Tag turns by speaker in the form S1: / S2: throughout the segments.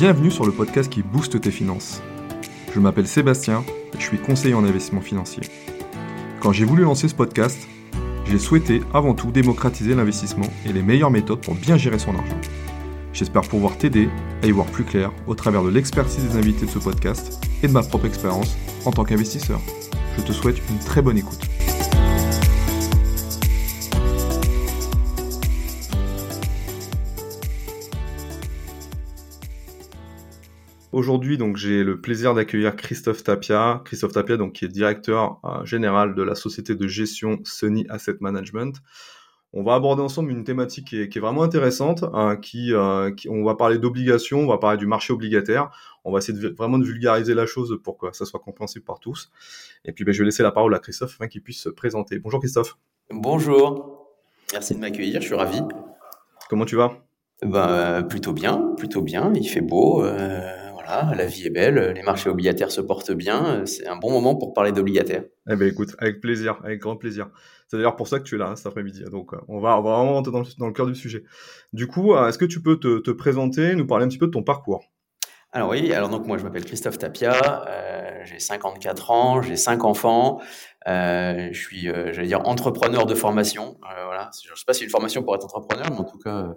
S1: Bienvenue sur le podcast qui booste tes finances. Je m'appelle Sébastien et je suis conseiller en investissement financier. Quand j'ai voulu lancer ce podcast, j'ai souhaité avant tout démocratiser l'investissement et les meilleures méthodes pour bien gérer son argent. J'espère pouvoir t'aider à y voir plus clair au travers de l'expertise des invités de ce podcast et de ma propre expérience en tant qu'investisseur. Je te souhaite une très bonne écoute. Aujourd'hui, donc j'ai le plaisir d'accueillir Christophe Tapia. Christophe Tapia, donc qui est directeur euh, général de la société de gestion Sony Asset Management. On va aborder ensemble une thématique qui est, vraiment intéressante, hein, euh, qui, on va parler d'obligations, on va parler du marché obligataire, on va essayer de, vraiment de vulgariser la chose pour que ça soit compréhensible par tous. Et puis ben, je vais laisser la parole à Christophe afin qu'il puisse se présenter. Bonjour Christophe.
S2: Bonjour, merci de m'accueillir, je suis ravi.
S1: Comment tu vas?
S2: Ben, Plutôt bien, plutôt bien, il fait beau. Euh la vie est belle, les marchés obligataires se portent bien, c'est un bon moment pour parler d'obligataires.
S1: Eh ben écoute, avec plaisir, avec grand plaisir. C'est d'ailleurs pour ça que tu es là hein, cet après-midi. Donc euh, on va, vraiment rentrer dans le, cœur du sujet. Du coup, euh, est-ce que tu peux te, présenter, nous parler un petit peu de ton parcours?
S2: Alors oui, alors donc moi je m'appelle Christophe Tapia, euh, j'ai 54 ans, j'ai 5 enfants, je suis, j'allais dire, entrepreneur de formation. voilà, je ne sais pas si une formation pour être entrepreneur, mais en tout cas,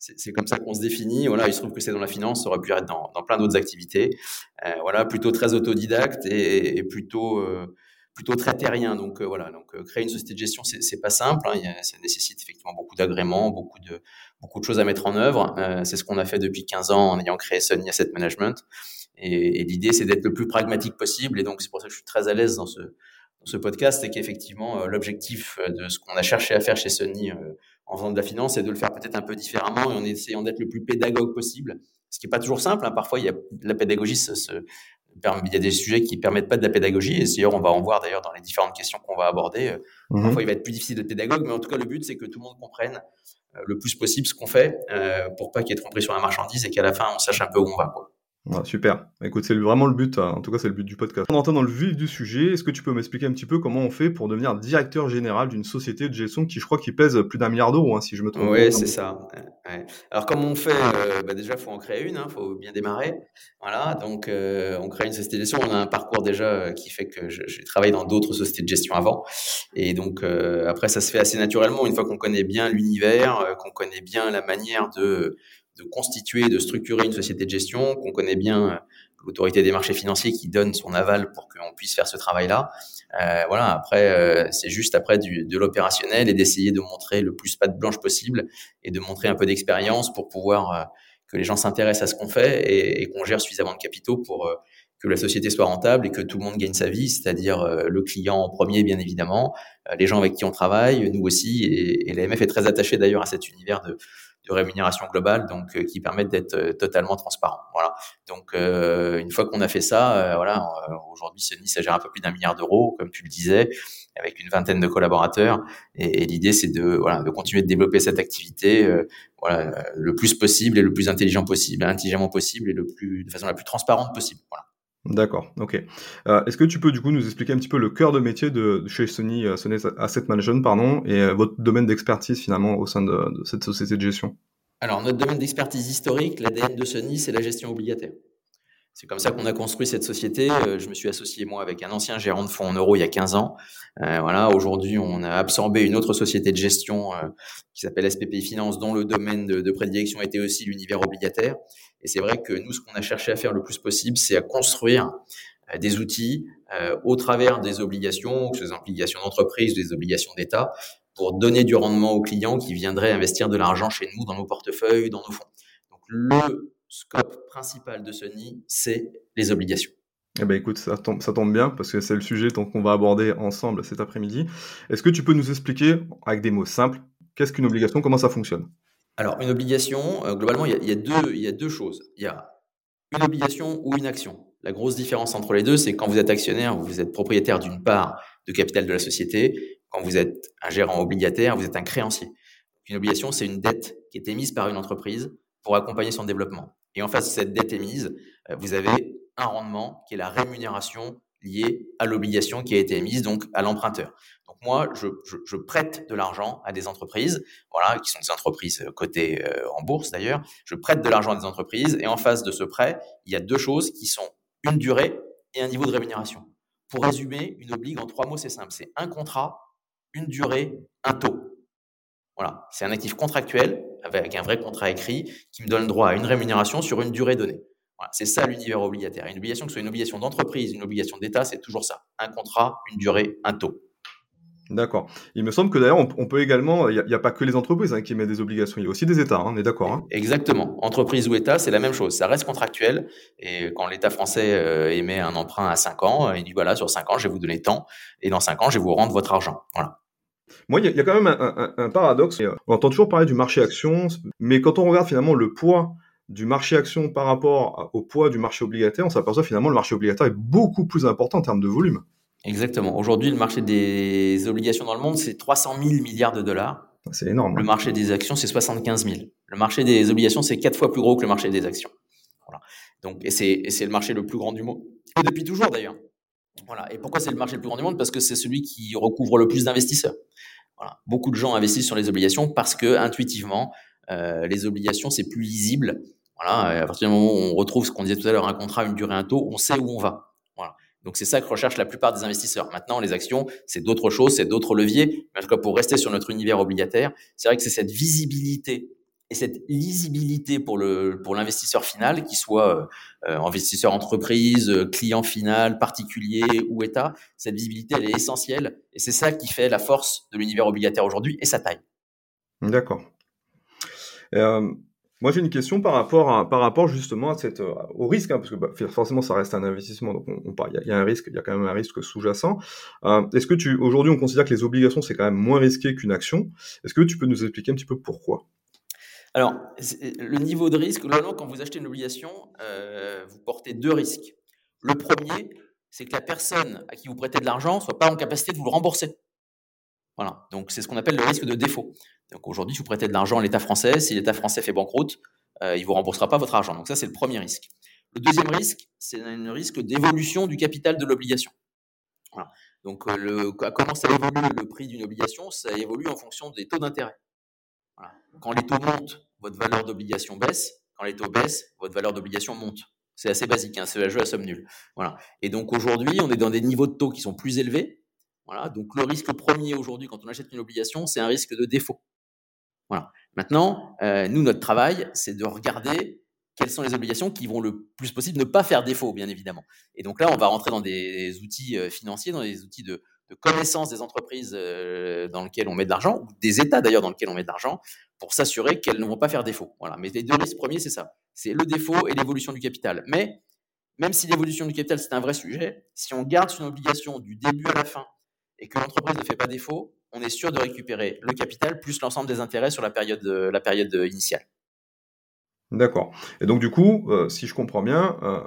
S2: c'est comme ça qu'on se définit. Voilà, il se trouve que c'est dans la finance, ça aurait pu être dans, dans plein d'autres activités. Euh, voilà, plutôt très autodidacte et, et plutôt euh, plutôt très terrien. Donc euh, voilà, donc euh, créer une société de gestion, c'est pas simple. Hein. ça nécessite effectivement beaucoup d'agréments, beaucoup de beaucoup de choses à mettre en œuvre. Euh, c'est ce qu'on a fait depuis 15 ans en ayant créé Sony Asset Management. Et, et l'idée, c'est d'être le plus pragmatique possible. Et donc c'est pour ça que je suis très à l'aise dans ce dans ce podcast, et qu'effectivement l'objectif de ce qu'on a cherché à faire chez Sony en faisant de la finance, c'est de le faire peut-être un peu différemment et en essayant d'être le plus pédagogue possible. Ce qui n'est pas toujours simple. Hein. Parfois, il y a la pédagogie, il y a des sujets qui permettent pas de la pédagogie. Et d'ailleurs, on va en voir d'ailleurs dans les différentes questions qu'on va aborder. Mhm. Parfois, il va être plus difficile de pédagogue, mais en tout cas, le but, c'est que tout le monde comprenne euh, le plus possible ce qu'on fait euh, pour pas qu'il y ait tromperie sur la marchandise et qu'à la fin, on sache un peu où on va. Quoi
S1: super. Écoute, c'est vraiment le but, hein. en tout cas c'est le but du podcast. On entend dans le vif du sujet, est-ce que tu peux m'expliquer un petit peu comment on fait pour devenir directeur général d'une société de gestion qui je crois qui pèse plus d'un milliard d'euros, hein, si je me trompe
S2: Oui, c'est ça. Alors comment on fait euh, bah, Déjà, il faut en créer une, il hein, faut bien démarrer. Voilà, donc euh, on crée une société de gestion, on a un parcours déjà euh, qui fait que j'ai travaillé dans d'autres sociétés de gestion avant. Et donc après, ça se fait assez naturellement, une fois qu'on connaît bien l'univers, qu'on connaît bien la manière de de constituer, de structurer une société de gestion, qu'on connaît bien euh, l'autorité des marchés financiers qui donne son aval pour qu'on puisse faire ce travail-là. Euh, voilà, après, euh, c'est juste après du, de l'opérationnel et d'essayer de montrer le plus patte blanche possible et de montrer un peu d'expérience pour pouvoir euh, que les gens s'intéressent à ce qu'on fait et, et qu'on gère suffisamment de capitaux pour euh, que la société soit rentable et que tout le monde gagne sa vie, c'est-à-dire le client en premier, bien évidemment, les gens avec qui on travaille, nous aussi, et, et l'AMF est très attaché d'ailleurs à cet univers de, de rémunération globale, donc euh, qui permettent d'être euh, totalement transparent. Voilà. Donc euh, une fois qu'on a fait ça, voilà, aujourd'hui Sony ça gère un peu plus d'un milliard d'euros, comme tu le disais, avec une vingtaine de collaborateurs. Et, l'idée c'est de voilà de continuer de développer cette activité, voilà, le plus possible et le plus intelligent possible, intelligemment possible et le plus de façon la plus transparente possible. Voilà.
S1: D'accord, ok. Euh, est-ce que tu peux du coup nous expliquer un petit peu le cœur de métier de, chez Sony, euh, Sony Asset Management, pardon, et euh, votre domaine d'expertise finalement au sein de, de, cette société de gestion?
S2: Alors notre domaine d'expertise historique, l'ADN de Sony, c'est la gestion obligataire. C'est comme ça qu'on a construit cette société. Euh, je me suis associé moi avec un ancien gérant de fonds en euros il y a 15 ans. Euh, voilà, aujourd'hui, on a absorbé une autre société de gestion euh, qui s'appelle SPPI Finance, dont le domaine de, de prédilection était aussi l'univers obligataire. Et c'est vrai que nous, ce qu'on a cherché à faire le plus possible, c'est à construire des outils au travers des obligations, que ce soit des obligations d'entreprise, des obligations d'État, pour donner du rendement aux clients qui viendraient investir de l'argent chez nous, dans nos portefeuilles, dans nos fonds. Donc le scope principal de Sony, c'est les obligations.
S1: Eh ben écoute, ça tombe, ça tombe bien parce que c'est le sujet qu'on va aborder ensemble cet après-midi. Est-ce que tu peux nous expliquer, avec des mots simples, qu'est-ce qu'une obligation, comment ça fonctionne?
S2: Alors, une obligation, euh, globalement, il y, a, deux, il y a deux choses. Il y a une obligation ou une action. La grosse différence entre les deux, c'est quand vous êtes actionnaire, vous êtes propriétaire d'une part de capital de la société. Quand vous êtes un gérant obligataire, vous êtes un créancier. Une obligation, c'est une dette qui est émise par une entreprise pour accompagner son développement. Et en face de cette dette émise, euh, vous avez un rendement qui est la rémunération liées à l'obligation qui a été émise, donc à l'emprunteur. Donc moi, je, prête de l'argent à des entreprises, voilà, qui sont des entreprises cotées euh, en bourse d'ailleurs. Je prête de l'argent à des entreprises et en face de ce prêt, il y a deux choses qui sont une durée et un niveau de rémunération. Pour résumer, une oblige en trois mots, c'est simple. C'est un contrat, une durée, un taux. Voilà, c'est un actif contractuel avec un vrai contrat écrit qui me donne droit à une rémunération sur une durée donnée. Voilà, c'est ça l'univers obligataire. Une obligation, que ce soit une obligation d'entreprise, une obligation d'État, c'est toujours ça. Un contrat, une durée, un taux.
S1: D'accord. Il me semble que d'ailleurs, on, peut également, il n'y a, pas que les entreprises hein, qui émettent des obligations, il y a aussi des États, hein, on est d'accord hein
S2: Exactement. Entreprise ou État, c'est la même chose. Ça reste contractuel. Et quand l'État français euh, émet un emprunt à 5 ans, il dit voilà, sur 5 ans, je vais vous donner tant, et dans 5 ans, je vais vous rendre votre argent. Voilà.
S1: Moi, il y, a quand même un, paradoxe. On entend toujours parler du marché action, mais quand on regarde finalement le poids du marché action par rapport au poids du marché obligataire, on s'aperçoit finalement le marché obligataire est beaucoup plus important en termes de volume.
S2: Exactement. Aujourd'hui, le marché des obligations dans le monde, c'est 300 000 milliards de dollars.
S1: C'est énorme.
S2: Le marché des actions, c'est 75 000. Le marché des obligations, c'est quatre fois plus gros que le marché des actions. Voilà. Donc, et c'est le marché le plus grand du monde. Et depuis toujours, d'ailleurs. Voilà. Et pourquoi c'est le marché le plus grand du monde? Parce que c'est celui qui recouvre le plus d'investisseurs. Voilà. Beaucoup de gens investissent sur les obligations parce que, intuitivement, euh, les obligations, c'est plus lisible. Voilà. à partir du moment où on retrouve ce qu'on disait tout à l'heure, un contrat, une durée, un taux, on sait où on va. Voilà. Donc c'est ça que recherchent la plupart des investisseurs. Maintenant, les actions, c'est d'autres choses, c'est d'autres leviers. Mais en tout cas, pour rester sur notre univers obligataire, c'est vrai que c'est cette visibilité et cette lisibilité pour le pour l'investisseur final, qui soit euh, investisseur entreprise, euh, client final, particulier ou État, cette visibilité elle est essentielle et c'est ça qui fait la force de l'univers obligataire aujourd'hui et sa taille.
S1: D'accord. Euh, moi, j'ai une question par rapport, par rapport justement à cette, euh, au risque, hein, parce que bah, forcément, ça reste un investissement, donc on, il y, a un risque, il y a quand même un risque sous-jacent. Euh, est-ce que tu, aujourd'hui, on considère que les obligations c'est quand même moins risqué qu'une action? Est-ce que tu peux nous expliquer un petit peu pourquoi?
S2: Alors, le niveau de risque, normalement, quand vous achetez une obligation, euh, vous portez deux risques. Le premier, c'est que la personne à qui vous prêtez de l'argent soit pas en capacité de vous le rembourser. Voilà. Donc, c'est ce qu'on appelle le risque de défaut. Donc, aujourd'hui, si vous prêtez de l'argent à l'État français, si l'État français fait banqueroute, euh, il ne vous remboursera pas votre argent. Donc, ça, c'est le premier risque. Le deuxième risque, c'est un risque d'évolution du capital de l'obligation. Voilà. Donc, euh, comment ça évolue le prix d'une obligation? Ça évolue en fonction des taux d'intérêt. Quand les taux montent, votre valeur d'obligation baisse. Quand les taux baissent, votre valeur d'obligation monte. C'est assez basique, hein, c'est un jeu à somme nulle. Voilà. Et donc aujourd'hui, on est dans des niveaux de taux qui sont plus élevés, voilà, donc le risque premier aujourd'hui quand on achète une obligation, c'est un risque de défaut. Voilà. Maintenant, euh, nous, notre travail, c'est de regarder quelles sont les obligations qui vont le plus possible ne pas faire défaut, bien évidemment. Et donc là, on va rentrer dans des outils euh, financiers, dans des outils de, connaissance des entreprises euh, dans lesquelles on met de l'argent, ou des États d'ailleurs dans lesquels on met de l'argent, pour s'assurer qu'elles ne vont pas faire défaut. Voilà. Mais les deux risques premiers, c'est ça. C'est le défaut et l'évolution du capital. Mais même si l'évolution du capital, c'est un vrai sujet, si on garde une obligation du début à la fin, et que l'entreprise ne fait pas défaut, on est sûr de récupérer le capital plus l'ensemble des intérêts sur la période, la période initiale.
S1: D'accord. Et donc du coup, euh, si je comprends bien, euh,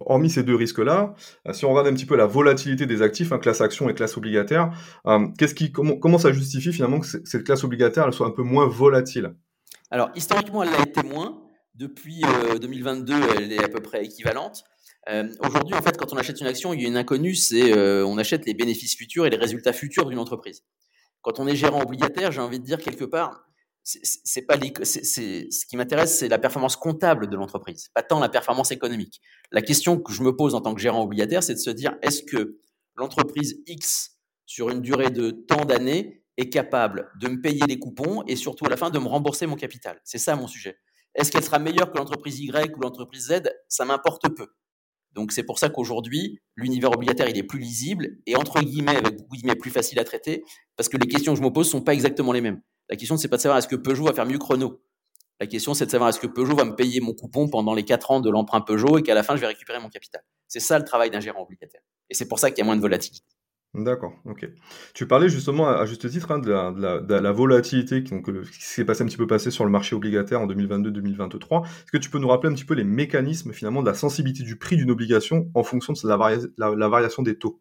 S1: hormis ces deux risques-là, euh, si on regarde un petit peu la volatilité des actifs, hein, classe action et classe obligataire, qu'est-ce qui, comment, ça justifie finalement que cette classe obligataire soit un peu moins volatile?
S2: Alors historiquement, elle l'a été moins. Depuis 2022, elle est à peu près équivalente. Aujourd'hui, en fait, quand on achète une action, il y a une inconnue, c'est on achète les bénéfices futurs et les résultats futurs d'une entreprise. Quand on est gérant obligataire, j'ai envie de dire quelque part, c'est pas c'est, ce qui m'intéresse, c'est la performance comptable de l'entreprise, pas tant la performance économique. La question que je me pose en tant que gérant obligataire, c'est de se dire est-ce que l'entreprise X sur une durée de tant d'années est capable de me payer les coupons et surtout à la fin de me rembourser mon capital? C'est ça mon sujet. Est-ce qu'elle sera meilleure que l'entreprise Y ou l'entreprise Z? Ça m'importe peu. Donc c'est pour ça qu'aujourd'hui, l'univers obligataire, il est plus lisible et entre guillemets, avec guillemets, plus facile à traiter, parce que les questions que je me pose sont pas exactement les mêmes. La question, c'est pas de savoir est-ce que Peugeot va faire mieux chrono. La question, c'est de savoir est-ce que Peugeot va me payer mon coupon pendant les 4 ans de l'emprunt Peugeot et qu'à la fin, je vais récupérer mon capital. C'est ça le travail d'un gérant obligataire. Et c'est pour ça qu'il y a moins de volatilité.
S1: D'accord, ok. Tu parlais justement à, juste titre hein, de, la, volatilité qui, s'est passé un petit peu passé sur le marché obligataire en 2022-2023. Est-ce que tu peux nous rappeler un petit peu les mécanismes finalement de la sensibilité du prix d'une obligation en fonction de la, variation des taux?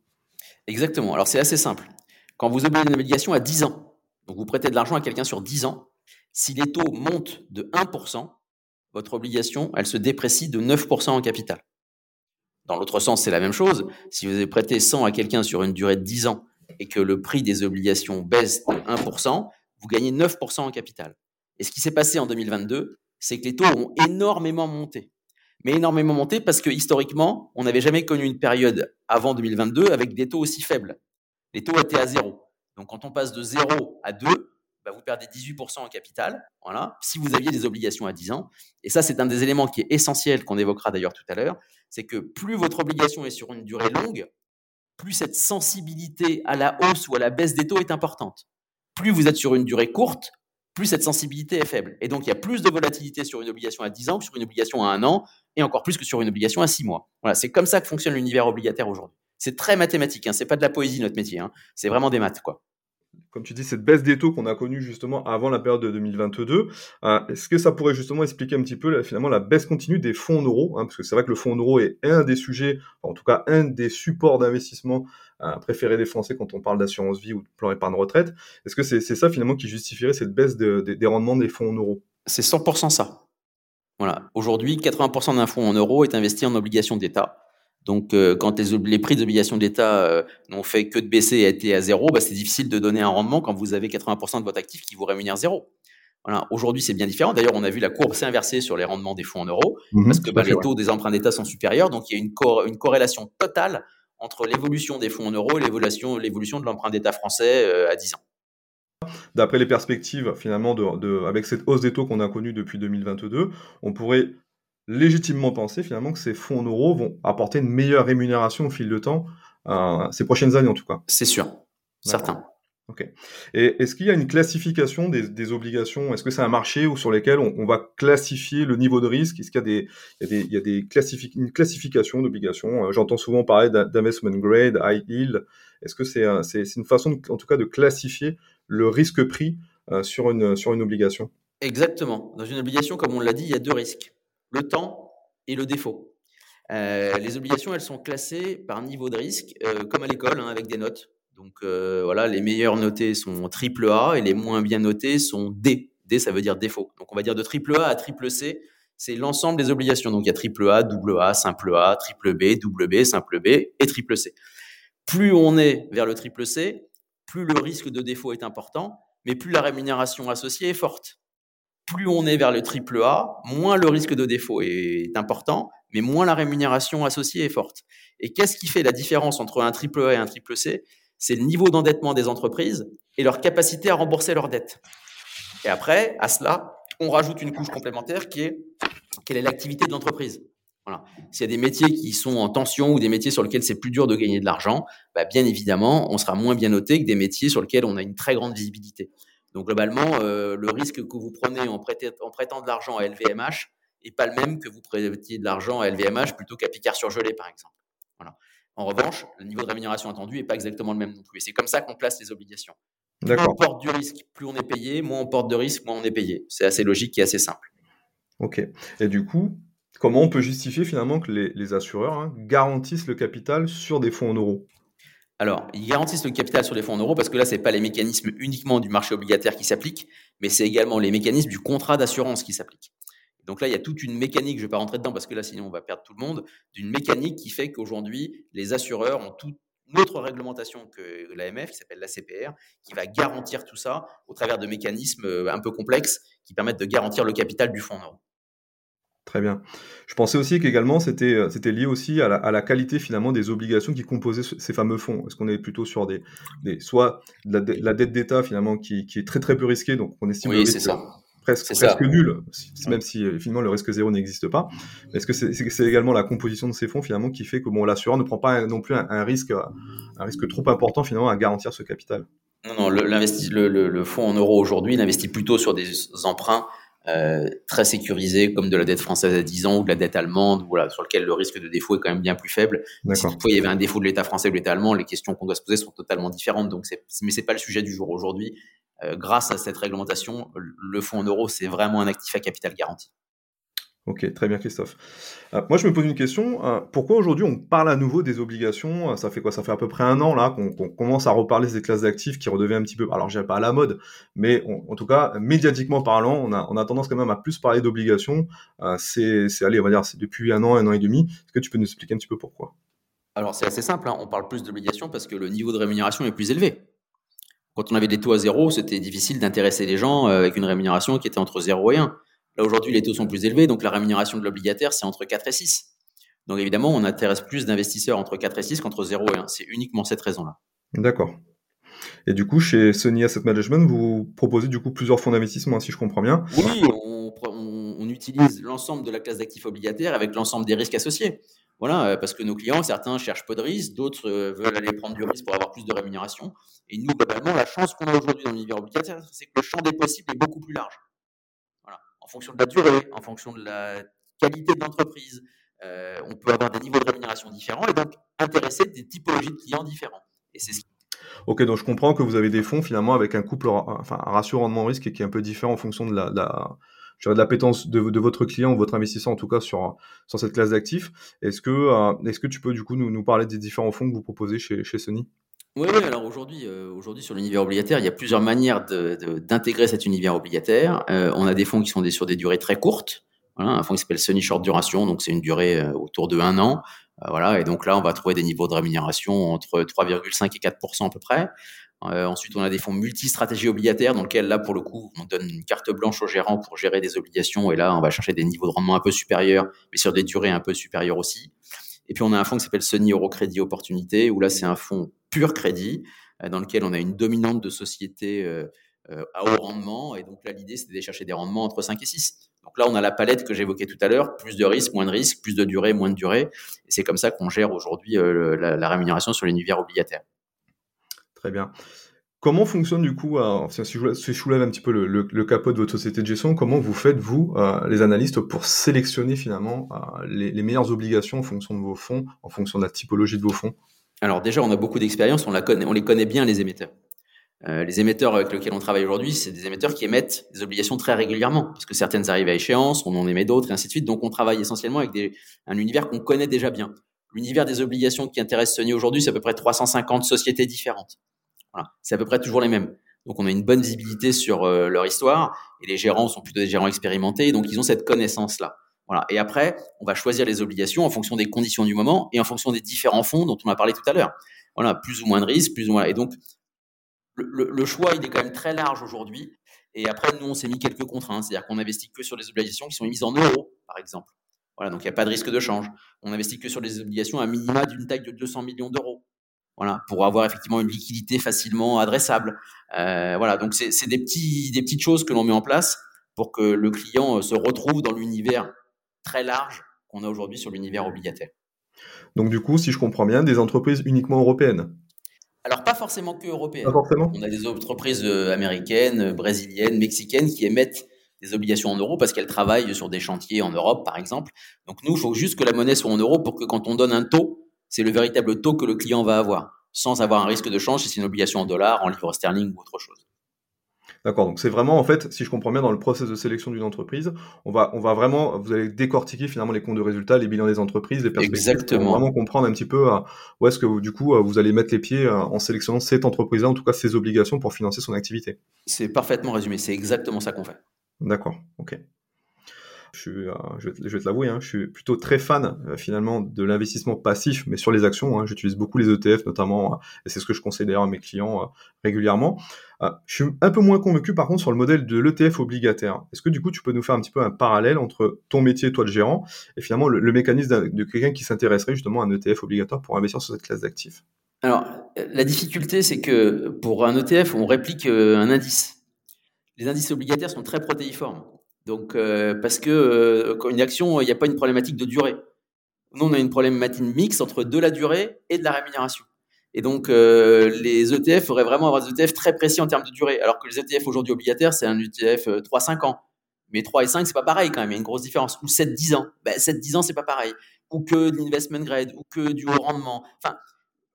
S2: Exactement. Alors c'est assez simple. Quand vous obligez une obligation à 10 ans, donc vous prêtez de l'argent à quelqu'un sur 10 ans, si les taux montent de 1%, votre obligation, elle se déprécie de 9% en capital. Dans l'autre sens, c'est la même chose. Si vous avez prêté 100 à quelqu'un sur une durée de 10 ans et que le prix des obligations baisse de 1%, vous gagnez 9% en capital. Et ce qui s'est passé en 2022, c'est que les taux ont énormément monté. Mais énormément monté parce que historiquement, on n'avait jamais connu une période avant 2022 avec des taux aussi faibles. Les taux étaient à zéro. Donc quand on passe de 0 à 2, bah, vous perdez 18% en capital, voilà, si vous aviez des obligations à 10 ans. Et ça, c'est un des éléments qui est essentiel, qu'on évoquera d'ailleurs tout à l'heure, c'est que plus votre obligation est sur une durée longue, plus cette sensibilité à la hausse ou à la baisse des taux est importante. Plus vous êtes sur une durée courte, plus cette sensibilité est faible. Et donc, il y a plus de volatilité sur une obligation à 10 ans que sur une obligation à 1 an, et encore plus que sur une obligation à 6 mois. Voilà, c'est comme ça que fonctionne l'univers obligataire aujourd'hui. C'est très mathématique, hein, c'est pas de la poésie notre métier, hein. c'est vraiment des maths. quoi
S1: comme tu dis, cette baisse des taux qu'on a connue justement avant la période de 2022, euh, est-ce que ça pourrait justement expliquer un petit peu finalement la baisse continue des fonds en euros hein, Parce que c'est vrai que le fonds en euros est un des sujets, en tout cas un des supports d'investissement euh, préférés des Français quand on parle d'assurance vie ou de plan épargne retraite. Est-ce que c'est ça finalement qui justifierait cette baisse des rendements des fonds en euros?
S2: C'est 100% ça. Voilà. Aujourd'hui, 80% d'un fonds en euros est investi en obligations d'État. Donc, euh, quand les, prix des obligations d'État euh, n'ont fait que de baisser et été à zéro, bah, c'est difficile de donner un rendement quand vous avez 80% de votre actif qui vous rémunère zéro. Voilà. Aujourd'hui, c'est bien différent. D'ailleurs, on a vu la courbe s'inverser sur les rendements des fonds en euros mmh parce que bah, les taux des emprunts d'État sont supérieurs. Donc, il y a une, une corrélation totale entre l'évolution des fonds en euros et l'évolution, de l'emprunt d'État français euh, à 10 ans.
S1: D'après les perspectives, finalement, de, avec cette hausse des taux qu'on a connue depuis 2022, on pourrait légitimement penser finalement que ces fonds en euros vont apporter une meilleure rémunération au fil de temps, euh, ces prochaines années en tout cas.
S2: C'est sûr, certain.
S1: Ok. Et est-ce qu'il y a une classification des, obligations? Est-ce que c'est un marché sur lesquels on, va classifier le niveau de risque? Est-ce qu'il y a, des, il y a, des, une classification d'obligations? Euh, J'entends souvent parler d'investment grade, high yield. Est-ce que c'est une façon, en tout cas, de classifier le risque pris euh, sur, une, sur une obligation?
S2: Exactement. Dans une obligation, comme on l'a dit, il y a deux risques le temps et le défaut. Euh, les obligations, elles sont classées par niveau de risque, euh, comme à l'école, hein, avec des notes. Donc euh, voilà, les meilleurs notés sont triple A et les moins bien notés sont D. D, ça veut dire défaut. Donc on va dire de triple A à triple C, c'est l'ensemble des obligations. Donc il y a triple A, double A, simple A, triple B, double B, simple B et triple C. Plus on est vers le triple C, plus le risque de défaut est important, mais plus la rémunération associée est forte plus on est vers le triple A, moins le risque de défaut est important, mais moins la rémunération associée est forte. Et qu'est-ce qui fait la différence entre un triple A et un triple C? C'est le niveau d'endettement des entreprises et leur capacité à rembourser leurs dettes. Et après, à cela, on rajoute une couche complémentaire qui est quelle est l'activité de l'entreprise. Voilà. S'il y a des métiers qui sont en tension ou des métiers sur lesquels c'est plus dur de gagner de l'argent, bah, bien évidemment, on sera moins bien noté que des métiers sur lesquels on a une très grande visibilité. Donc globalement, euh, le risque que vous prenez en, prêtant de l'argent à LVMH n'est pas le même que vous prêtiez de l'argent à LVMH plutôt qu'à Picard surgelé, par exemple. Voilà. En revanche, le niveau de rémunération attendu n'est pas exactement le même non plus. Et c'est comme ça qu'on place les obligations. Plus on porte du risque, plus on est payé. Moins on porte de risque, moins on est payé. C'est assez logique et assez simple.
S1: Ok. Et du coup, comment on peut justifier finalement que les, assureurs hein, garantissent le capital sur des fonds en euros?
S2: Alors, ils garantissent le capital sur les fonds en euros parce que là, ce n'est pas les mécanismes uniquement du marché obligataire qui s'appliquent, mais c'est également les mécanismes du contrat d'assurance qui s'appliquent. Donc là, il y a toute une mécanique, je ne vais pas rentrer dedans parce que là, sinon, on va perdre tout le monde, d'une mécanique qui fait qu'aujourd'hui, les assureurs ont toute une autre réglementation que l'AMF, qui s'appelle la CPR, qui va garantir tout ça au travers de mécanismes euh, un peu complexes qui permettent de garantir le capital du fonds en euros.
S1: Très bien. Je pensais aussi qu'également c'était euh, c'était lié aussi à la, qualité finalement des obligations qui composaient ces fameux fonds. Est-ce qu'on est plutôt sur des, des soit la, dette d'État finalement qui, est très très peu risquée, donc on estime
S2: oui, c'est ça.
S1: presque, presque nul, même si euh, finalement le risque zéro n'existe pas. Est-ce que c'est également la composition de ces fonds finalement qui fait que bon l'assureur ne prend pas non plus un, risque un risque trop important finalement à garantir ce capital?
S2: Non non, le, le, le fonds en euros aujourd'hui il investit plutôt sur des emprunts euh, très sécurisé, comme de la dette française à 10 ans ou de la dette allemande, voilà, sur lequel le risque de défaut est quand même bien plus faible. Si toutefois il y avait un défaut de l'État français ou de l'État allemand, les questions qu'on doit se poser sont totalement différentes. Donc, c'est, mais c'est pas le sujet du jour aujourd'hui. Euh, grâce à cette réglementation, le fonds en euros, c'est vraiment un actif à capital garanti.
S1: Ok, très bien Christophe. Euh, moi je me pose une question, euh, pourquoi aujourd'hui on parle à nouveau des obligations Ça fait quoi Ça fait à peu près un an là qu'on commence à reparler des classes d'actifs qui redeviennent un petit peu, alors je dirais pas à la mode, mais en tout cas médiatiquement parlant, on a, tendance quand même à plus parler d'obligations. Euh, c'est, allez, on va dire, depuis un an, un an et demi. Est-ce que tu peux nous expliquer un petit peu pourquoi?
S2: Alors c'est assez simple, hein. on parle plus d'obligations parce que le niveau de rémunération est plus élevé. Quand on avait des taux à zéro, c'était difficile d'intéresser les gens avec une rémunération qui était entre 0 et 1. Là, aujourd'hui, les taux sont plus élevés, donc la rémunération de l'obligataire, c'est entre 4 et 6. Donc évidemment, on intéresse plus d'investisseurs entre 4 et 6 qu'entre 0 et 1. C'est uniquement cette raison-là.
S1: D'accord. Et du coup, chez Sony Asset Management, vous proposez du coup plusieurs fonds d'investissement, si je comprends bien.
S2: Oui, on, utilise l'ensemble de la classe d'actifs obligataires avec l'ensemble des risques associés. Voilà, euh, parce que nos clients, certains cherchent peu de risques, d'autres euh, veulent aller prendre du risque pour avoir plus de rémunération. Et nous, globalement, la chance qu'on a aujourd'hui dans l'univers obligataire, c'est que le champ des possibles est beaucoup plus large fonction de la durée, en fonction de la qualité de l'entreprise. Euh, on peut avoir des niveaux de rémunération différents et donc intéresser des typologies de clients différents. Et c'est
S1: Ok, donc je comprends que vous avez des fonds finalement avec un couple, enfin un ratio rendement-risque qui est un peu différent en fonction de la, de de l'appétence de, de, votre client ou votre investisseur en tout cas sur, sur cette classe d'actifs. Est-ce que, euh, est-ce que tu peux du coup nous, nous, parler des différents fonds que vous proposez chez, chez Sony?
S2: Oui, alors aujourd'hui, euh, aujourd'hui sur l'univers obligataire, il y a plusieurs manières d'intégrer cet univers obligataire. Euh, on a des fonds qui sont des, sur des durées très courtes. Un fonds qui s'appelle Sony Short Duration, donc c'est une durée euh, autour de un an. voilà, et donc là, on va trouver des niveaux de rémunération entre 3,5 et 4 à peu près. ensuite, on a des fonds multi-stratégies obligataires, dans lesquels là, pour le coup, on donne une carte blanche au gérant pour gérer des obligations, et là, on va chercher des niveaux de rendement un peu supérieurs, mais sur des durées un peu supérieures aussi. Et puis on a un fonds qui s'appelle Sony Eurocrédit Opportunité, où là c'est un fonds pur crédit, euh, dans lequel on a une dominante de sociétés euh, euh, à haut rendement. Et donc là, l'idée, c'était d'aller chercher des rendements entre 5 et 6. Donc là, on a la palette que j'évoquais tout à l'heure, plus de risques, moins de risques, plus de durée, moins de durée. C'est comme ça qu'on gère aujourd'hui la, rémunération sur l'univers obligataire.
S1: Très bien. Comment fonctionne du coup, si, je, soulève un petit peu le, capot de votre société de gestion, comment vous faites, vous, les analystes, pour sélectionner finalement euh, les, meilleures obligations en fonction de vos fonds, en fonction de la typologie de vos fonds?
S2: Alors déjà, on a beaucoup d'expérience, on, on les connaît bien, les émetteurs. Euh, les émetteurs avec lesquels on travaille aujourd'hui, c'est des émetteurs qui émettent des obligations très régulièrement, parce que certaines arrivent à échéance, on en émet d'autres, et ainsi de suite. Donc on travaille essentiellement avec des, un univers qu'on connaît déjà bien. L'univers des obligations qui intéresse Sony aujourd'hui, c'est à peu près 350 sociétés différentes. Voilà. C'est à peu près toujours les mêmes. Donc on a une bonne visibilité sur euh, leur histoire et les gérants sont plutôt des gérants expérimentés, donc ils ont cette connaissance-là. Et après, on va choisir les obligations en fonction des conditions du moment et en fonction des différents fonds dont on a parlé tout à l'heure. Voilà, plus ou moins de risques, plus ou moins. Et donc le, choix, il est quand même très large aujourd'hui. Et après, nous, on s'est mis quelques contraintes, c'est-à-dire qu'on investit que sur les obligations qui sont émises en euros, par exemple. Voilà, donc il n'y a pas de risque de change. On investit que sur les obligations à minima d'une taille de 200 millions d'euros. Voilà, pour avoir effectivement une liquidité facilement adressable. Euh, voilà, donc c'est des, des petites choses que l'on met en place pour que le client euh, se retrouve dans l'univers très large qu'on a aujourd'hui sur l'univers obligataire.
S1: Donc du coup, si je comprends bien, des entreprises uniquement européennes
S2: alors, pas forcément que européennes.
S1: Pas forcément.
S2: On a des entreprises euh, américaines, brésiliennes, mexicaines qui émettent des obligations en euros parce qu'elles travaillent sur des chantiers en Europe, par exemple. Donc, nous, il faut juste que la monnaie soit en euros pour que quand on donne un taux, c'est le véritable taux que le client va avoir, sans avoir un risque de change si c'est une obligation en dollars, en livres sterling ou autre chose.
S1: D'accord, donc c'est vraiment en fait, si je comprends bien, dans le process de sélection d'une entreprise, on va, on va vraiment, vous allez décortiquer finalement les comptes de résultats, les bilans des entreprises, les perspectives,
S2: Exactement.
S1: pour vraiment comprendre un petit peu euh, où est-ce que du coup euh, vous allez mettre les pieds euh, en sélectionnant cette entreprise-là, en tout cas ses obligations pour financer son activité.
S2: C'est parfaitement résumé, c'est exactement ça qu'on fait.
S1: D'accord, ok. Euh, je, vais te l'avouer, hein, je suis plutôt très fan euh, finalement de l'investissement passif, mais sur les actions. Hein, j'utilise beaucoup les ETF notamment, euh, et c'est ce que je conseille d'ailleurs à mes clients régulièrement. je suis un peu moins convaincu par contre sur le modèle de l'ETF obligataire. Est-ce que du coup tu peux nous faire un petit peu un parallèle entre ton métier, toi de gérant, et finalement le, mécanisme de quelqu'un qui s'intéresserait justement à un ETF obligatoire pour investir sur cette classe d'actifs?
S2: Alors la difficulté c'est que pour un ETF on réplique un indice. Les indices obligataires sont très protéiformes. Donc, euh, parce que euh, une action, il n'y a pas une problématique de durée. Nous, on a une problématique mixte entre de la durée et de la rémunération. Et donc, euh, les ETF auraient vraiment avoir des ETF très précis en termes de durée. Alors que les ETF aujourd'hui obligataires, c'est un ETF 3-5 ans. Mais 3 et 5, c'est pas pareil quand même. Il y a une grosse différence. Ou 7-10 ans. Ben, 7-10 ans, c'est pas pareil. Ou que de l'investment grade, ou que du haut rendement. Enfin,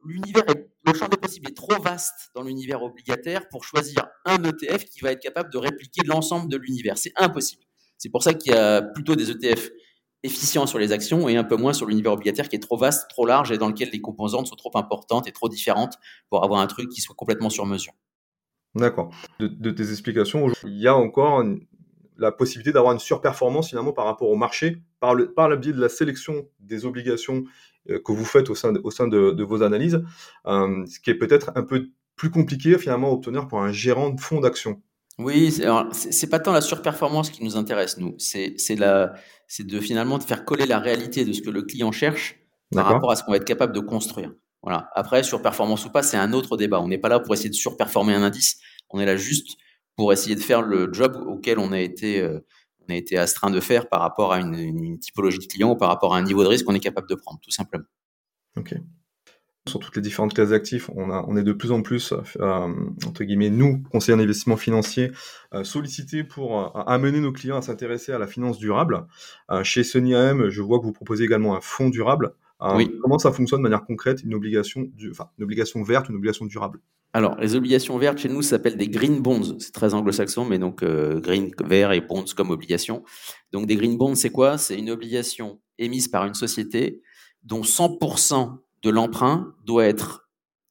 S2: l'univers le champ des possibles est trop vaste dans l'univers obligataire pour choisir un ETF qui va être capable de répliquer l'ensemble de l'univers. C'est impossible. C'est pour ça qu'il y a plutôt des ETF efficients sur les actions et un peu moins sur l'univers obligataire qui est trop vaste, trop large et dans lequel les composantes sont trop importantes et trop différentes pour avoir un truc qui soit complètement sur mesure.
S1: D'accord. De, tes explications, il y a encore la possibilité d'avoir une surperformance finalement par rapport au marché par le, biais de la sélection des obligations euh, que vous faites au sein de, au sein de, vos analyses, euh, ce qui est peut-être un peu plus compliqué finalement à obtenir pour un gérant de fonds d'action.
S2: Oui, c'est pas tant la surperformance qui nous intéresse, nous. C'est de finalement de faire coller la réalité de ce que le client cherche par rapport à ce qu'on va être capable de construire. Voilà. Après, surperformance ou pas, c'est un autre débat. On n'est pas là pour essayer de surperformer un indice. On est là juste pour essayer de faire le job auquel on a été, euh, on a été astreint de faire par rapport à une, une, typologie de client ou par rapport à un niveau de risque qu'on est capable de prendre, tout simplement.
S1: Ok sur toutes les différentes classes d'actifs, on, on est de plus en plus, euh, entre guillemets, nous, conseillers d'investissement financier, euh, sollicités pour euh, amener nos clients à s'intéresser à la finance durable. chez Sony AM, je vois que vous proposez également un fonds durable. Comment ça fonctionne de manière concrète, une obligation, du, enfin, une obligation verte, une obligation durable?
S2: Alors, les obligations vertes chez nous s'appellent des green bonds. C'est très anglo-saxon, mais donc green, vert et bonds comme obligation. Donc, des green bonds, c'est quoi? C'est une obligation émise par une société dont 100% l'emprunt doit être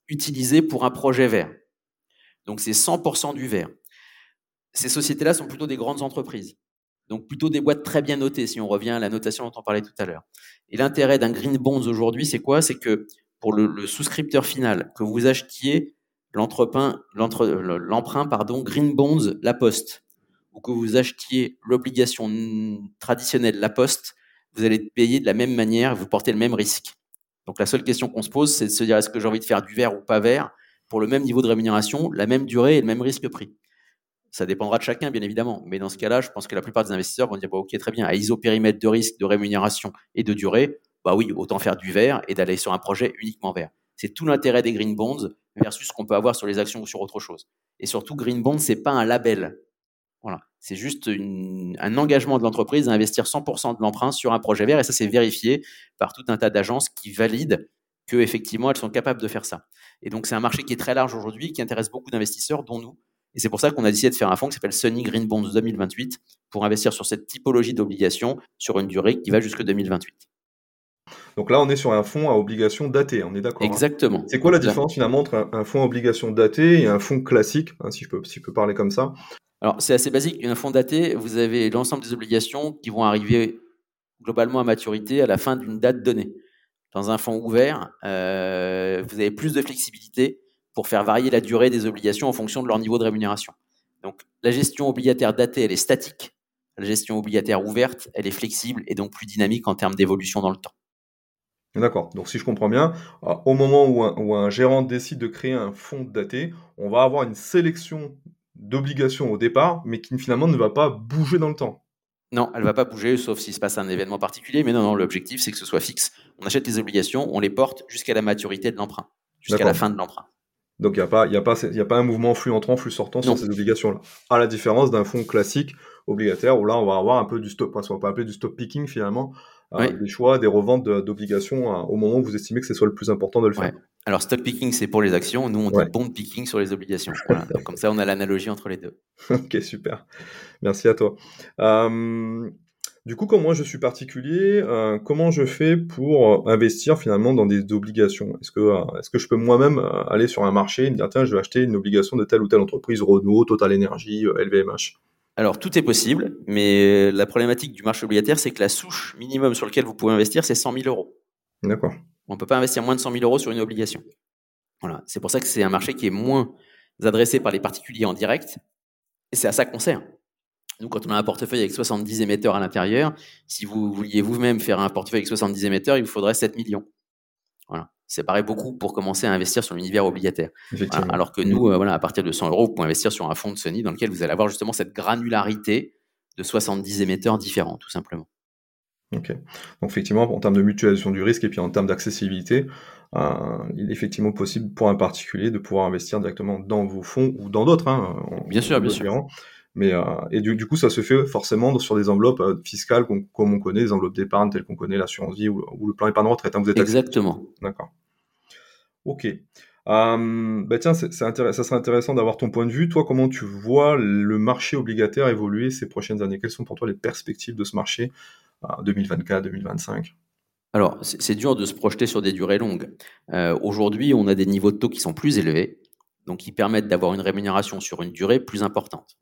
S2: utilisé pour un projet vert. Donc c'est 100% du vert. Ces sociétés-là sont plutôt des grandes entreprises. Donc plutôt des boîtes très bien notées, si on revient à la notation dont on parlait tout à l'heure. Et l'intérêt d'un green bonds aujourd'hui, c'est quoi? C'est que pour le, souscripteur final, que vous achetiez l'emprunt, pardon, green bonds La Poste, ou que vous achetiez l'obligation traditionnelle La Poste, vous allez payer de la même manière, vous portez le même risque. Donc la seule question qu'on se pose, c'est de se dire est-ce que j'ai envie de faire du vert ou pas vert pour le même niveau de rémunération, la même durée et le même risque prix? Ça dépendra de chacun, bien évidemment. Mais dans ce cas-là, je pense que la plupart des investisseurs vont dire bah, ok, très bien, à isopérimètre de risque, de rémunération et de durée, bah oui, autant faire du vert et d'aller sur un projet uniquement vert. C'est tout l'intérêt des green bonds versus ce qu'on peut avoir sur les actions ou sur autre chose. Et surtout, green bond, c'est pas un label. C'est juste un engagement de l'entreprise à investir 100% de l'emprunt sur un projet vert et ça c'est vérifié par tout un tas d'agences qui valident que effectivement elles sont capables de faire ça. Et donc c'est un marché qui est très large aujourd'hui, qui intéresse beaucoup d'investisseurs, dont nous. Et c'est pour ça qu'on a décidé de faire un fonds qui s'appelle Sunny Green Bonds 2028 pour investir sur cette typologie d'obligations sur une durée qui va jusque 2028.
S1: Donc là, on est sur un fonds à obligation datée, on est d'accord
S2: hein Exactement.
S1: c'est quoi la différence finalement entre un, fonds à obligation datée et un fonds classique, hein, si, je peux, si je peux parler comme ça?
S2: Alors, c'est assez basique. Un fonds daté, vous avez l'ensemble des obligations qui vont arriver globalement à maturité à la fin d'une date donnée. Dans un fonds ouvert, euh, vous avez plus de flexibilité pour faire varier la durée des obligations en fonction de leur niveau de rémunération. Donc, la gestion obligataire datée, elle est statique. La gestion obligataire ouverte, elle est flexible et donc plus dynamique en termes d'évolution dans le temps.
S1: D'accord. Donc, si je comprends bien, euh, au moment où un, gérant décide de créer un fonds daté, on va avoir une sélection d'obligation au départ, mais qui finalement ne va pas bouger dans le temps.
S2: Non, elle ne va pas bouger, sauf s'il se passe un événement particulier. Mais non, non l'objectif, c'est que ce soit fixe. On achète les obligations, on les porte jusqu'à la maturité de l'emprunt, jusqu'à la fin de l'emprunt.
S1: Donc il n'y a, pas, y a, pas, y a pas un mouvement flux entrant, flux sortant sur ces obligations-là. À la différence d'un fonds classique obligataire, où là, on va avoir un peu du stop, on va appeler du stop picking finalement, euh, des choix, des reventes d'obligations euh, au moment où vous estimez que ce soit le plus important de le faire.
S2: Alors, stock picking, c'est pour les actions. Nous, on dit bond picking sur les obligations. comme ça, on a l'analogie entre les deux.
S1: ok, super. Merci à toi. Euh, du coup, comme moi je suis particulier, comment je fais pour investir finalement dans des obligations? Est-ce que, est que je peux moi-même aller sur un marché et me dire, tiens, je vais acheter une obligation de telle ou telle entreprise, Renault, Total Energy, LVMH
S2: alors, tout est possible, mais la problématique du marché obligataire, c'est que la souche minimum sur laquelle vous pouvez investir, c'est 100 000 euros.
S1: D'accord.
S2: On ne peut pas investir moins de 100 000 euros sur une obligation. Voilà. C'est pour ça que c'est un marché qui est moins adressé par les particuliers en direct, et c'est à ça qu'on sert. Nous, quand on a un portefeuille avec 70 émetteurs à l'intérieur, si vous vouliez vous-même faire un portefeuille avec 70 émetteurs, il vous faudrait 7 millions. Voilà ça paraît beaucoup pour commencer à investir sur l'univers obligataire. alors que nous, euh, voilà, à partir de 100 euros, vous pouvez investir sur un fonds de Sony dans lequel vous allez avoir justement cette granularité de 70 émetteurs différents, tout simplement.
S1: Ok. Donc effectivement, en termes de mutualisation du risque et puis en termes d'accessibilité, euh, il est effectivement possible pour un particulier de pouvoir investir directement dans vos fonds ou dans d'autres. Hein,
S2: bien sûr, bien sûr.
S1: Mais, euh, et du, coup, ça se fait forcément sur des enveloppes euh, fiscales comme on connaît, des enveloppes d'épargne telles qu'on connaît l'assurance vie ou, le plan épargne retraite.
S2: Hein, vous êtes Exactement.
S1: D'accord. Ok. bah tiens, ça serait intéressant d'avoir ton point de vue. Toi, comment tu vois le marché obligataire évoluer ces prochaines années? Quelles sont pour toi les perspectives de ce marché? 2024, 2025
S2: alors, c'est dur de se projeter sur des durées longues. Euh, aujourd'hui, on a des niveaux de taux qui sont plus élevés, donc qui permettent d'avoir une rémunération sur une durée plus importante.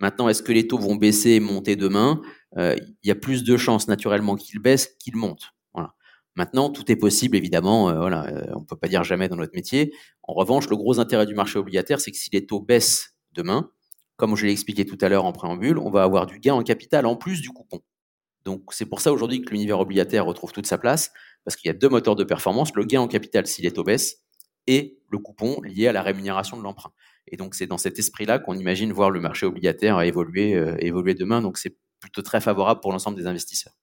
S2: Maintenant, est-ce que les taux vont baisser et monter demain? Euh, Il y a plus de chances naturellement qu'ils baissent qu'ils montent. Maintenant, tout est possible, évidemment. Euh, on ne peut pas dire jamais dans notre métier. En revanche, le gros intérêt du marché obligataire, c'est que si les taux baissent demain, comme je l'ai expliqué tout à l'heure en préambule, on va avoir du gain en capital en plus du coupon. Donc c'est pour ça aujourd'hui que l'univers obligataire retrouve toute sa place, parce qu'il y a deux moteurs de performance, le gain en capital s'il est au baisse, et le coupon lié à la rémunération de l'emprunt. Et donc c'est dans cet esprit-là qu'on imagine voir le marché obligataire évoluer, euh, évoluer demain, donc c'est plutôt très favorable pour l'ensemble des investisseurs.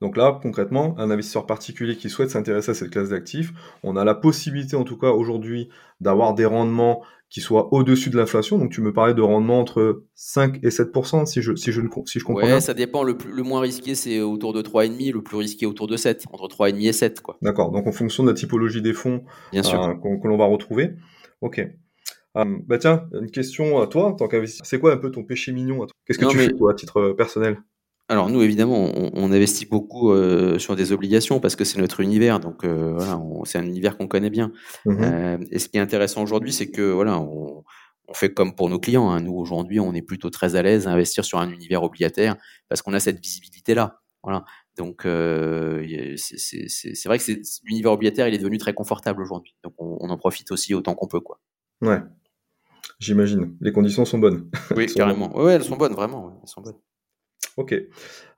S1: Donc là, concrètement, un investisseur particulier qui souhaite s'intéresser à cette classe d'actifs, on a la possibilité en tout cas aujourd'hui d'avoir des rendements qui soient au-dessus de l'inflation. Donc tu me parlais de rendements entre 5 et 7 si je, si je, si je comprends
S2: ouais, ça dépend. Le, le moins risqué, c'est autour de 3,5, le plus risqué autour de 7, entre 3,5 et 7.
S1: D'accord, donc en fonction de la typologie des fonds Bien sûr. Euh, que l'on va retrouver. Ok. Euh, bah tiens, une question à toi en tant qu'investisseur. C'est quoi un peu ton péché mignon Qu'est-ce que tu fais toi à titre euh, personnel?
S2: Alors nous, évidemment, on, investit beaucoup euh, sur des obligations parce que c'est notre univers, donc euh, voilà, c'est un univers qu'on connaît bien. Mmh euh, et ce qui est intéressant aujourd'hui, c'est que voilà, on, fait comme pour nos clients. Hein. Nous aujourd'hui, on est plutôt très à l'aise à investir sur un univers obligataire parce qu'on a cette visibilité là. Voilà. Donc c'est vrai que l'univers obligataire, il est devenu très confortable aujourd'hui. Donc on, en profite aussi autant qu'on peut, quoi.
S1: Ouais. J'imagine. Les conditions sont bonnes.
S2: Oui, carrément. Oui, elles sont bonnes, vraiment. Elles sont bonnes.
S1: Ok. Euh,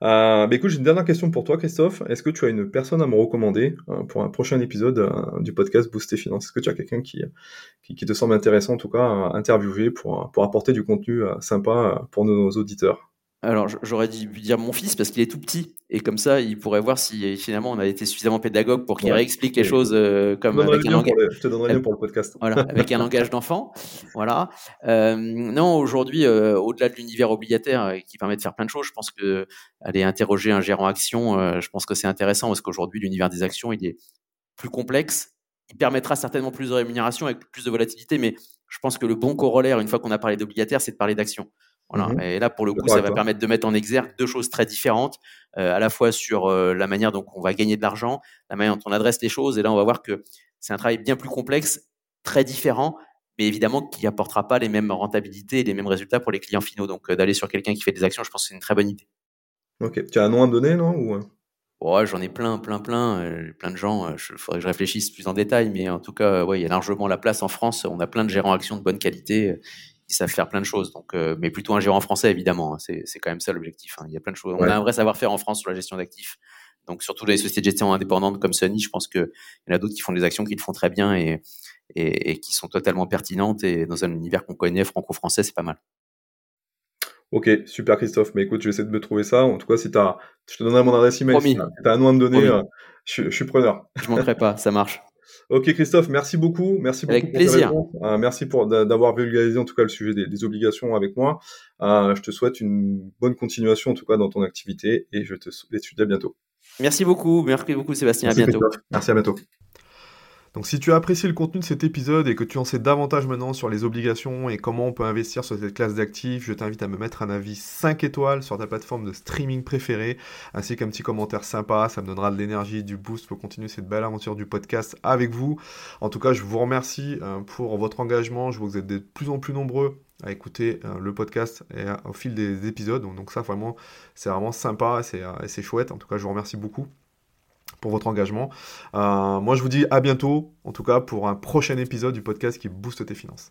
S1: bah écoute, j'ai une dernière question pour toi, Christophe. Est-ce que tu as une personne à me recommander euh, pour un prochain épisode euh, du podcast Booster Finance? Est-ce que tu as quelqu'un qui, qui, te semble intéressant, en tout cas, à interviewer pour, pour apporter du contenu sympa pour nos auditeurs?
S2: Alors, j'aurais dû dire mon fils parce qu'il est tout petit. Et comme ça, il pourrait voir si finalement on a été suffisamment pédagogue pour qu'il réexplique les choses euh, comme avec un langage.
S1: Je te donnerai pour le podcast.
S2: Voilà, avec un langage d'enfant. Voilà. Euh, non, aujourd'hui, euh, au-delà de l'univers obligataire qui permet de faire plein de choses, je pense que aller interroger un gérant action, je pense que c'est intéressant parce qu'aujourd'hui, l'univers des actions, il est plus complexe. Il permettra certainement plus de rémunération avec plus de volatilité, mais je pense que le bon corollaire, une fois qu'on a parlé d'obligataire, c'est de parler Mmh Et là, pour le coup, ça va permettre de mettre en exergue deux choses très différentes, euh, à la fois sur euh, la manière dont on va gagner de l'argent, la manière dont on adresse les choses. Et là, on va voir que c'est un travail bien plus complexe, très différent, mais évidemment qui apportera pas les mêmes rentabilités et les mêmes résultats pour les clients finaux. Donc, euh, d'aller sur quelqu'un qui fait des actions, je pense que c'est une très bonne idée.
S1: Ok. Tu as un nom à me donner, non Ou...
S2: Ouais, j'en ai plein, plein, plein, plein de gens. Il faudrait que je réfléchisse plus en détail, mais en tout cas, ouais, il y a largement la place en France. On a plein de gérants actions de bonne qualité qui savent faire plein de choses. Donc, euh, mais plutôt un gérant français, évidemment. Hein. c'est quand même ça l'objectif. Hein. Il y a plein de choses. On a un vrai savoir-faire en France sur la gestion d'actifs. Donc, surtout les sociétés de gestion indépendantes comme Sony, je pense qu'il y en a d'autres qui font des actions qui le font très bien et, et, qui sont totalement pertinentes. Et dans un univers qu'on connaît, franco-français, c'est pas mal.
S1: Ok, super Christophe. Mais écoute, je vais essayer de me trouver ça. En tout cas, si tu as, je te donnerai mon adresse email. Si tu as un nom à me donner, euh, je, je, suis preneur.
S2: Je manquerai pas, ça marche.
S1: Ok Christophe, merci beaucoup. Merci beaucoup
S2: avec plaisir.
S1: Euh, merci pour d'avoir vulgarisé en tout cas le sujet des, obligations avec moi. Euh, je te souhaite une bonne continuation en tout cas dans ton activité et je te souhaite à bientôt.
S2: Merci beaucoup, merci beaucoup Sébastien, à bientôt.
S1: Merci à bientôt. Donc si tu as apprécié le contenu de cet épisode et que tu en sais davantage maintenant sur les obligations et comment on peut investir sur cette classe d'actifs, je t'invite à me mettre un avis 5 étoiles sur ta plateforme de streaming préférée, ainsi qu'un petit commentaire sympa, ça me donnera de l'énergie, du boost pour continuer cette belle aventure du podcast avec vous. En tout cas, je vous remercie euh, pour votre engagement, je vois que vous êtes de plus en plus nombreux à écouter euh, le podcast au fil des épisodes, donc, ça vraiment, c'est vraiment sympa euh, et c'est chouette. En tout cas, je vous remercie beaucoup pour votre engagement. Euh, moi, je vous dis à bientôt, en tout cas, pour un prochain épisode du podcast qui booste tes finances.